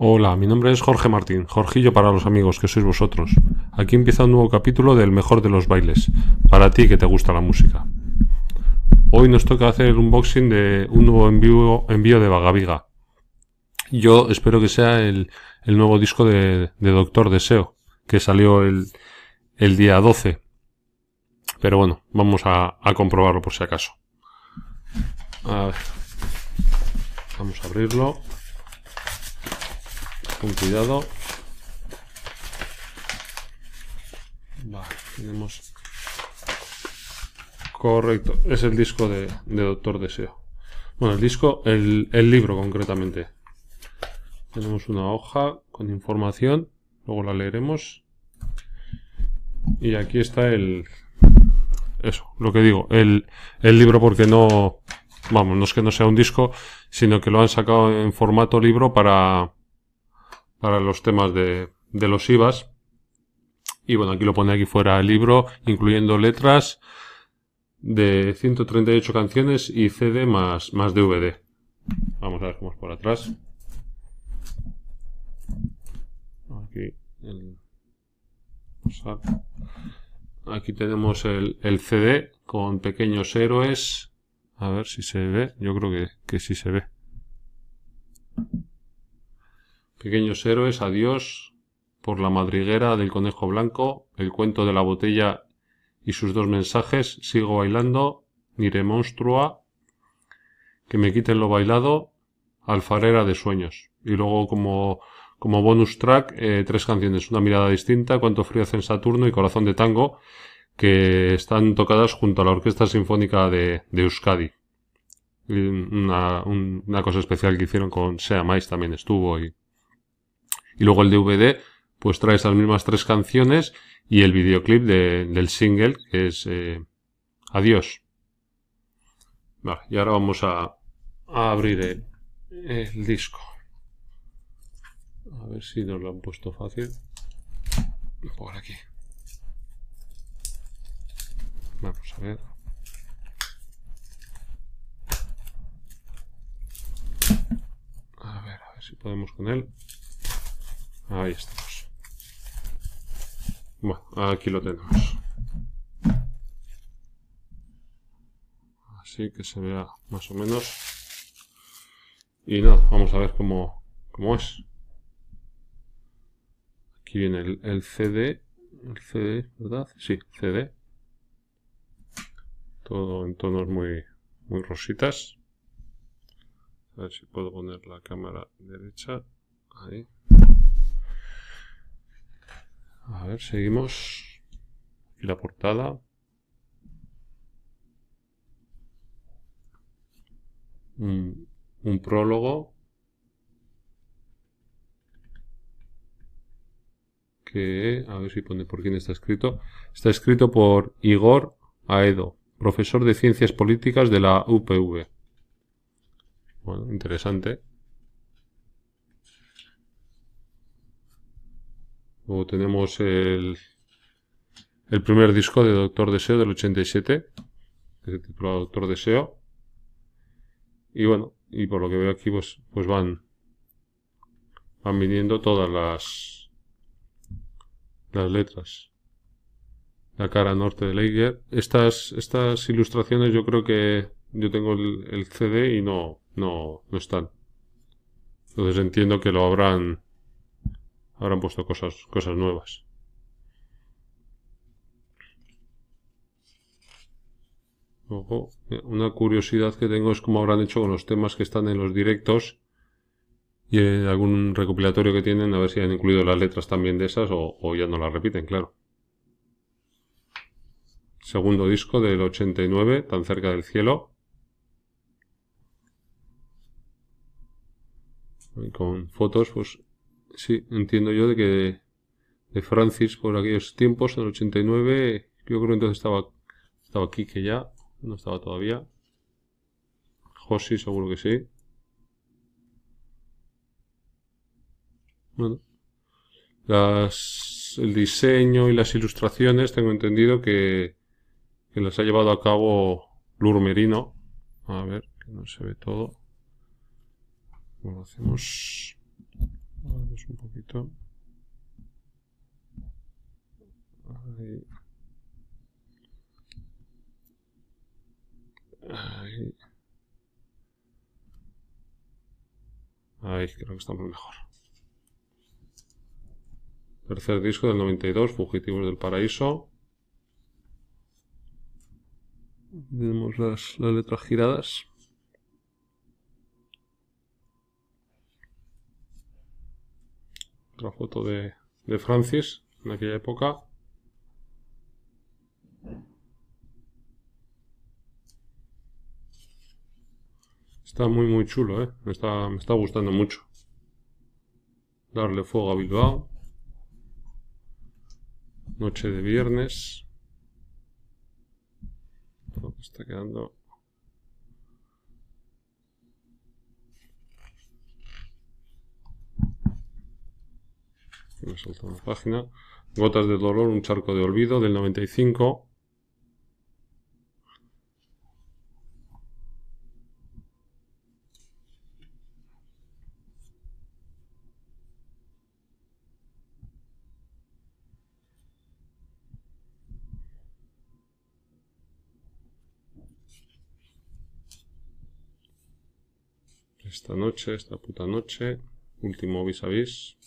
Hola, mi nombre es Jorge Martín, Jorgillo para los amigos que sois vosotros. Aquí empieza un nuevo capítulo del mejor de los bailes, para ti que te gusta la música. Hoy nos toca hacer el unboxing de un nuevo envío, de Vagaviga. Yo espero que sea el, el nuevo disco de, de, Doctor Deseo, que salió el, el día 12. Pero bueno, vamos a, a comprobarlo por si acaso. A ver. Vamos a abrirlo. Con cuidado. Vale, tenemos... Correcto, es el disco de, Doctor Deseo. Bueno, el disco, el, el libro concretamente. Tenemos una hoja con información, luego la leeremos. Y aquí está el... Eso, lo que digo, el, el libro porque no... Vamos, no es que no sea un disco, sino que lo han sacado en formato libro para, para los temas de, los IVAs. Y bueno, aquí lo pone aquí fuera el libro, incluyendo letras de 138 canciones y CD más, más DVD. Vamos a ver cómo es por atrás. Aquí, aquí tenemos el, el CD con pequeños héroes. A ver si se ve. Yo creo que, que sí se ve. Pequeños héroes, adiós, por la madriguera del conejo blanco, el cuento de la botella y sus dos mensajes, sigo bailando, Nire monstrua, que me quiten lo bailado, alfarera de sueños. Y luego como, como bonus track, eh, tres canciones, una mirada distinta, cuánto frío hace en Saturno y corazón de tango, que están tocadas junto a la Orquesta Sinfónica de, de Euskadi. Una, una cosa especial que hicieron con Sea Mais también estuvo y y luego el DVD, pues trae esas mismas tres canciones y el videoclip de, del single, que es eh, Adiós. Y ahora vamos a, a abrir el, el, disco. A ver si nos lo han puesto fácil. Por aquí. Vamos a ver. A ver, a ver si podemos con él. Ahí estamos. Bueno, aquí lo tenemos. Así que se vea más o menos. Y nada, vamos a ver cómo, cómo es. Aquí viene el, el CD. El CD, ¿verdad? Sí, CD. Todo en tonos muy, muy rositas. A ver si puedo poner la cámara derecha. Ahí. A ver, seguimos. Aquí la portada. Un, un prólogo. Que, a ver si pone por quién está escrito. Está escrito por Igor Aedo, profesor de Ciencias Políticas de la UPV. Bueno, interesante. Luego tenemos el, el primer disco de Doctor Deseo del 87, que se titula Doctor Deseo. Y bueno, y por lo que veo aquí, pues, pues van, van viniendo todas las, las letras. La cara norte de Leiger. Estas, estas ilustraciones yo creo que yo tengo el, el CD y no, no, no están. Entonces entiendo que lo habrán habrán puesto cosas, cosas nuevas. Una curiosidad que tengo es cómo habrán hecho con los temas que están en los directos y en algún recopilatorio que tienen, a ver si han incluido las letras también de esas o, ya no las repiten, claro. Segundo disco del 89, tan cerca del cielo. Con fotos, pues sí, entiendo yo de que de Francis por aquellos tiempos, en el 89, yo creo que entonces estaba, estaba aquí que ya, no estaba todavía. Josi seguro que sí. Bueno, las, el diseño y las ilustraciones tengo entendido que, que las ha llevado a cabo Lurmerino. A ver, que no se ve todo. Bueno, hacemos un poquito. Ahí. Ahí. Creo que estamos mejor. Tercer disco del 92, Fugitivos del Paraíso. Tenemos las letras giradas. Otra foto de, de Francis en aquella época. Está muy muy chulo, ¿eh? Me está, me está gustando mucho. Darle fuego a Bilbao. Noche de viernes. Está quedando... Me salta una página. Gotas de dolor, un charco de olvido del 95. Esta noche, esta puta noche. Último vis a vis.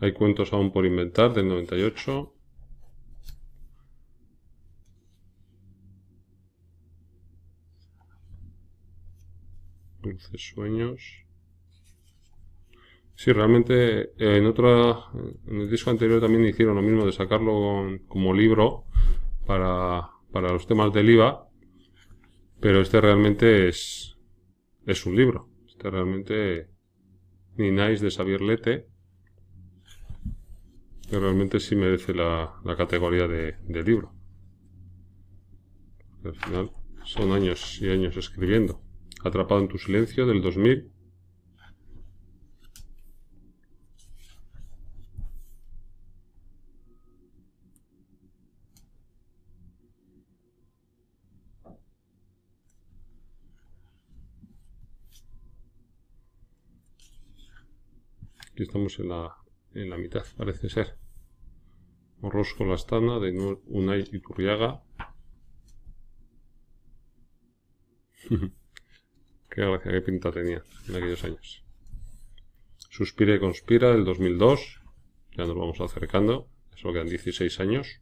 Hay cuentos aún por inventar del 98. Dulces sueños. Sí, realmente eh, en otra, en el disco anterior también hicieron lo mismo de sacarlo como libro para, para los temas del IVA, pero este realmente es, es un libro. Este realmente ni nice de Xavier Lete que realmente sí merece la, la categoría de, de libro. al final son años y años escribiendo. Atrapado en tu silencio del 2000. Aquí estamos en la en la mitad, parece ser. Morrosco Lastana de Unai Iturriaga. qué gracia, qué pinta tenía en aquellos años. Suspira y conspira del 2002. Ya nos vamos acercando. Eso quedan 16 años.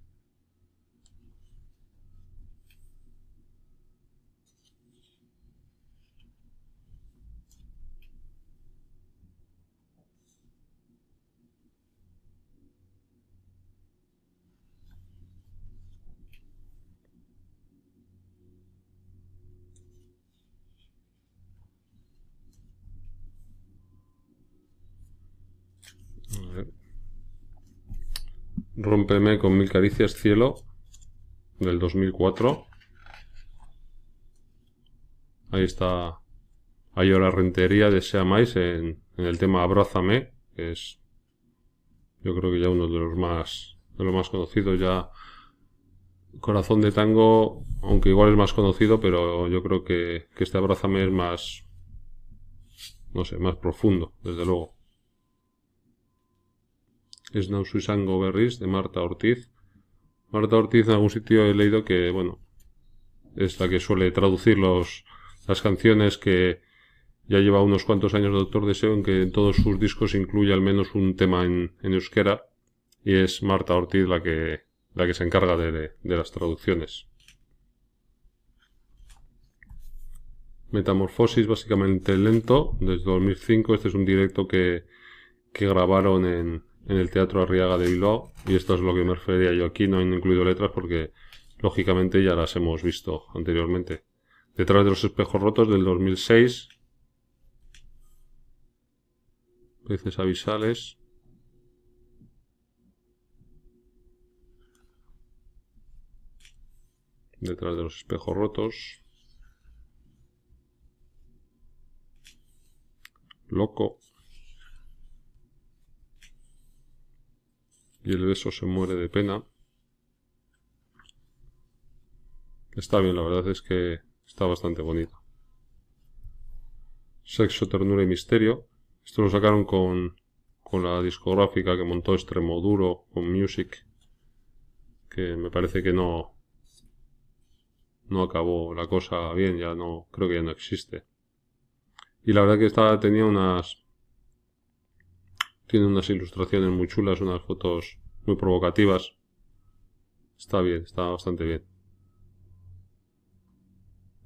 Rómpeme con mil caricias, cielo, del 2004. Ahí está Hay la rentería de Sea Mais en, el tema Abrázame, que es yo creo que ya uno de los más de los más conocidos ya Corazón de Tango, aunque igual es más conocido, pero yo creo que, que este Abrázame es más no sé, más profundo, desde luego es Nausuisango Berris de Marta Ortiz. Marta Ortiz en algún sitio he leído que, bueno, es la que suele traducir los, las canciones que ya lleva unos cuantos años de Doctor Deseo en que en todos sus discos incluye al menos un tema en, euskera y es Marta Ortiz la que, la que se encarga de, de las traducciones. Metamorfosis básicamente lento, desde 2005, este es un directo que, que grabaron en, en el Teatro Arriaga de Bilbao y esto es lo que me refería yo aquí, no han incluido letras porque lógicamente ya las hemos visto anteriormente. Detrás de los espejos rotos del 2006. Peces avisales. Detrás de los espejos rotos. Loco. Y el beso se muere de pena. Está bien, la verdad es que Está bastante bonito. Sexo, ternura y misterio. Esto lo sacaron con, con la discográfica que montó Extremoduro con Music. Que me parece que no, no acabó la cosa bien, ya no, creo que ya no existe. Y la verdad que estaba, tenía unas, tiene unas ilustraciones muy chulas, unas fotos muy provocativas. Está bien, está bastante bien.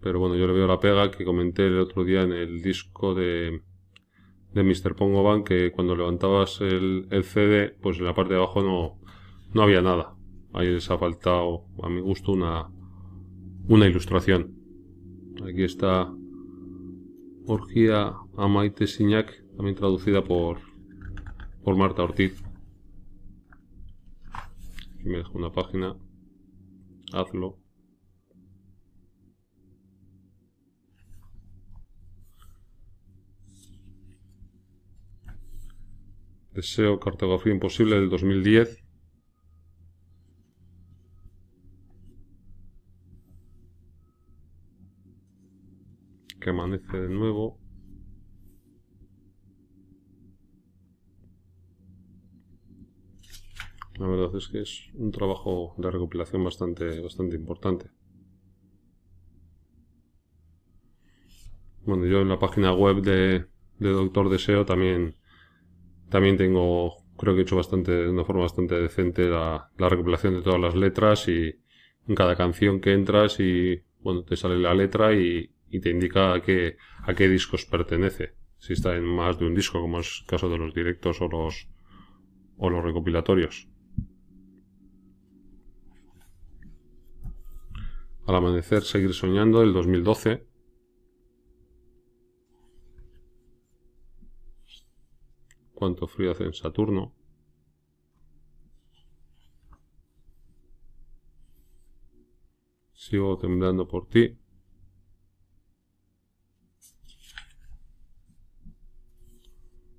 Pero bueno, yo le veo la pega que comenté el otro día en el disco de, de Mr. Pongo Band que cuando levantabas el, el, CD, pues en la parte de abajo no, no había nada. Ahí les ha faltado, a mi gusto, una, una ilustración. Aquí está Orgía a Maite Signac, también traducida por, por Marta Ortiz. Me dejo una página. Hazlo. Deseo cartografía imposible del 2010. Que amanece de nuevo. La verdad es que es un trabajo de recopilación bastante, bastante importante. Bueno, yo en la página web de, Doctor Deseo también también tengo, creo que he hecho bastante, de una forma bastante decente la, recopilación de todas las letras y en cada canción que entras y, bueno, te sale la letra y, te indica a qué, a qué discos pertenece. Si está en más de un disco, como es el caso de los directos o los, o los recopilatorios. Al amanecer, seguir soñando, el 2012. cuánto frío hace en Saturno. Sigo temblando por ti.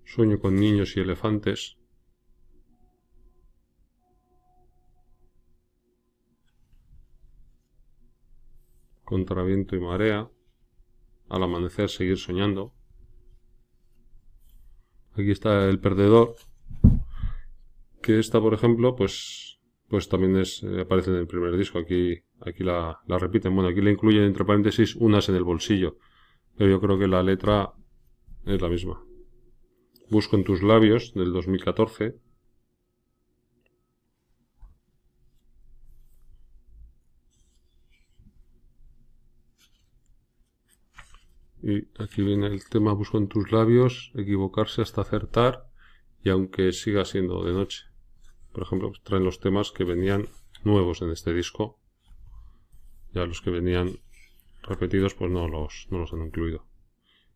Sueño con niños y elefantes. Contra viento y marea. Al amanecer seguir soñando. Aquí está el perdedor. Que esta, por ejemplo, pues, pues también es, eh, aparece en el primer disco. Aquí, aquí la, la repiten. Bueno, aquí le incluyen entre paréntesis unas en el bolsillo. Pero yo creo que la letra es la misma. Busco en tus labios del 2014. Y aquí viene el tema busco en tus labios, equivocarse hasta acertar y aunque siga siendo de noche. Por ejemplo, traen los temas que venían nuevos en este disco. Ya los que venían repetidos pues no los, no los han incluido.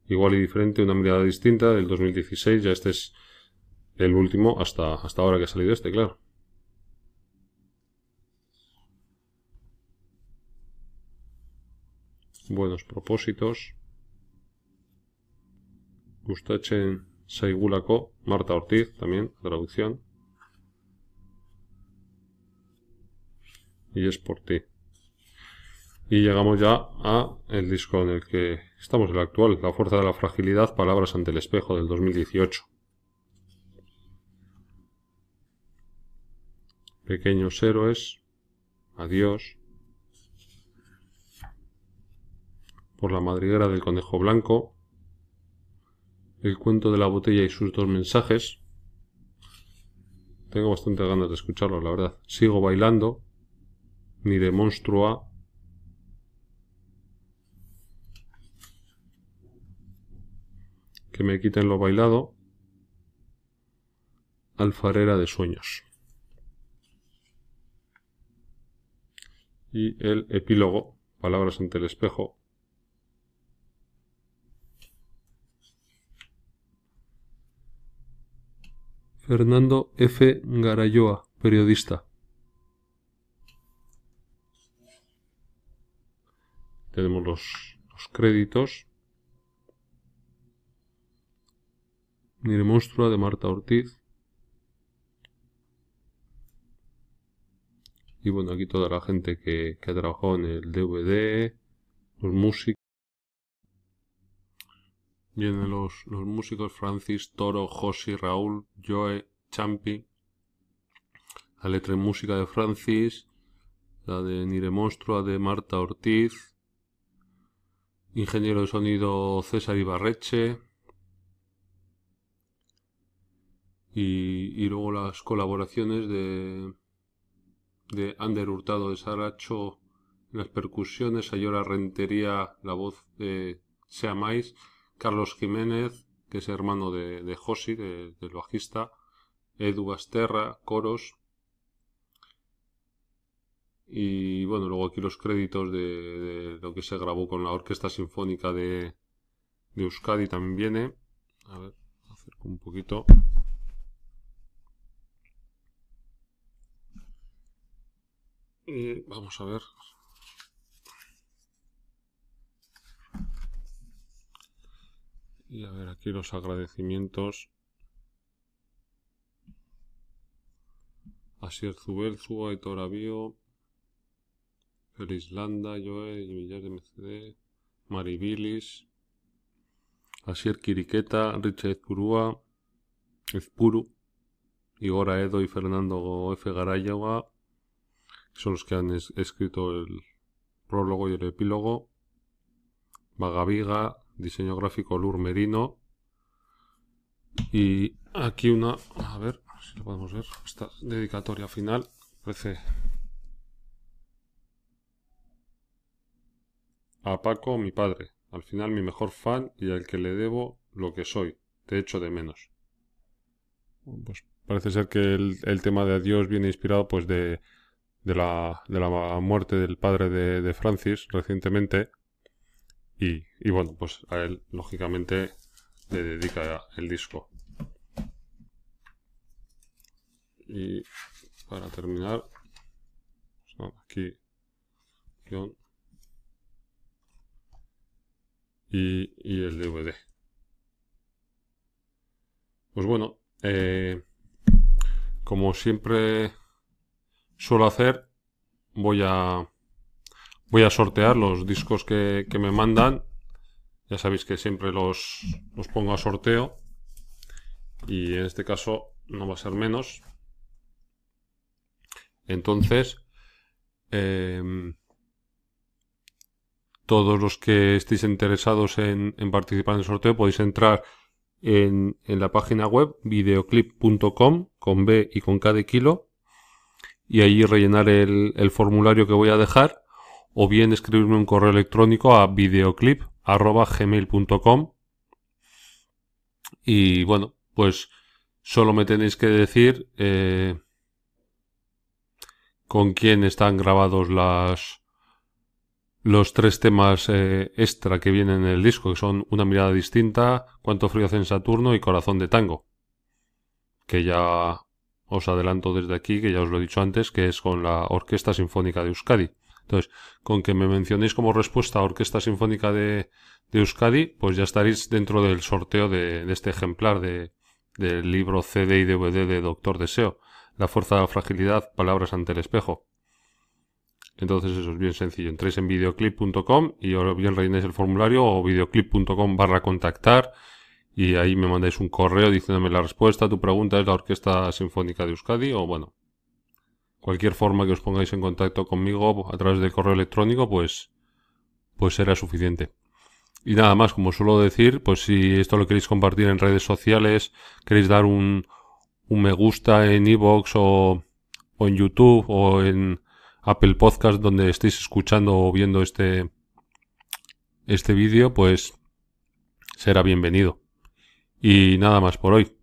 Igual y diferente, una mirada distinta del 2016, ya este es el último hasta, hasta ahora que ha salido este, claro. Buenos propósitos. Gustachen Saigulako, Marta Ortiz también, traducción. Y es por ti. Y llegamos ya a el disco en el que estamos, el actual, La fuerza de la fragilidad, palabras ante el espejo del 2018. Pequeños héroes, adiós. Por la madriguera del conejo blanco, el cuento de la botella y sus dos mensajes. Tengo bastante ganas de escucharlo, la verdad. Sigo bailando. Ni de monstrua. Que me quiten lo bailado. Alfarera de sueños. Y el epílogo, palabras ante el espejo, Fernando F. Garayoa, periodista. Tenemos los, créditos. Mire Monstrua de Marta Ortiz. Y bueno, aquí toda la gente que, que ha trabajado en el DVD los músicos. Vienen los, los músicos Francis, Toro, Josi, Raúl, Joe, Champi. La letra y música de Francis, la de Nire Monstrua de Marta Ortiz, ingeniero de sonido César Ibarreche, y, y luego las colaboraciones de, de Ander Hurtado de Saracho las percusiones, Ayora Rentería, la voz de Seamais, Carlos Jiménez, que es hermano de, de Josi, del bajista, Edu Basterra, coros, y bueno, luego aquí los créditos de, lo que se grabó con la Orquesta Sinfónica de, Euskadi también viene. A ver, acerco un poquito. Y vamos a ver. Y a ver aquí los agradecimientos. Asier Zubelzu, Aitor Avío, Feliz Landa, Joe, Millar de MCD, Maribilis, Asier Quiriqueta, Richard Ezpurúa, Ezpuru, Igor Edo y Fernando F. Garayaga, son los que han escrito el prólogo y el epílogo. Vagaviga, diseño gráfico Lur Merino. Y aquí una, a ver si lo podemos ver, esta dedicatoria final. Parece a Paco, mi padre, al final mi mejor fan y al que le debo lo que soy, te echo de menos. Pues parece ser que el, el tema de adiós viene inspirado pues de, de, la, de la muerte del padre de, de Francis recientemente y, bueno, pues a él lógicamente le dedica el disco. Y para terminar, pues aquí y, y el DVD. Pues bueno, eh, como siempre suelo hacer, voy a voy a sortear los discos que, me mandan. Ya sabéis que siempre los, los pongo a sorteo. Y en este caso no va a ser menos. Entonces, eh, todos los que estéis interesados en, participar en el sorteo podéis entrar en, la página web videoclip.com con B y con K de kilo y allí rellenar el, formulario que voy a dejar o bien escribirme un correo electrónico a videoclip.gmail.com y bueno, pues solo me tenéis que decir eh, con quién están grabados las los tres temas eh, extra que vienen en el disco, que son Una mirada distinta, Cuánto frío hace en Saturno y Corazón de tango. Que ya os adelanto desde aquí, que ya os lo he dicho antes, que es con la Orquesta Sinfónica de Euskadi. Entonces, con que me mencionéis como respuesta a Orquesta Sinfónica de, de Euskadi, pues ya estaréis dentro del sorteo de, este ejemplar de, del libro CD y DVD de Doctor Deseo. La fuerza de la fragilidad, palabras ante el espejo. Entonces eso es bien sencillo. Entréis en videoclip.com y bien rellenéis el formulario o videoclip.com barra contactar y ahí me mandáis un correo diciéndome la respuesta. Tu pregunta es la Orquesta Sinfónica de Euskadi o bueno, cualquier forma que os pongáis en contacto conmigo a través del correo electrónico pues, pues será suficiente. Y nada más, como suelo decir, pues si esto lo queréis compartir en redes sociales, queréis dar un, un me gusta en iVoox o, o en YouTube o en Apple Podcast donde estéis escuchando o viendo este, este vídeo, pues será bienvenido. Y nada más por hoy.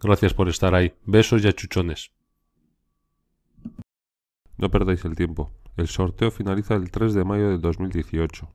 Gracias por estar ahí. Besos y achuchones. No perdáis el tiempo. El sorteo finaliza el 3 de mayo del 2018.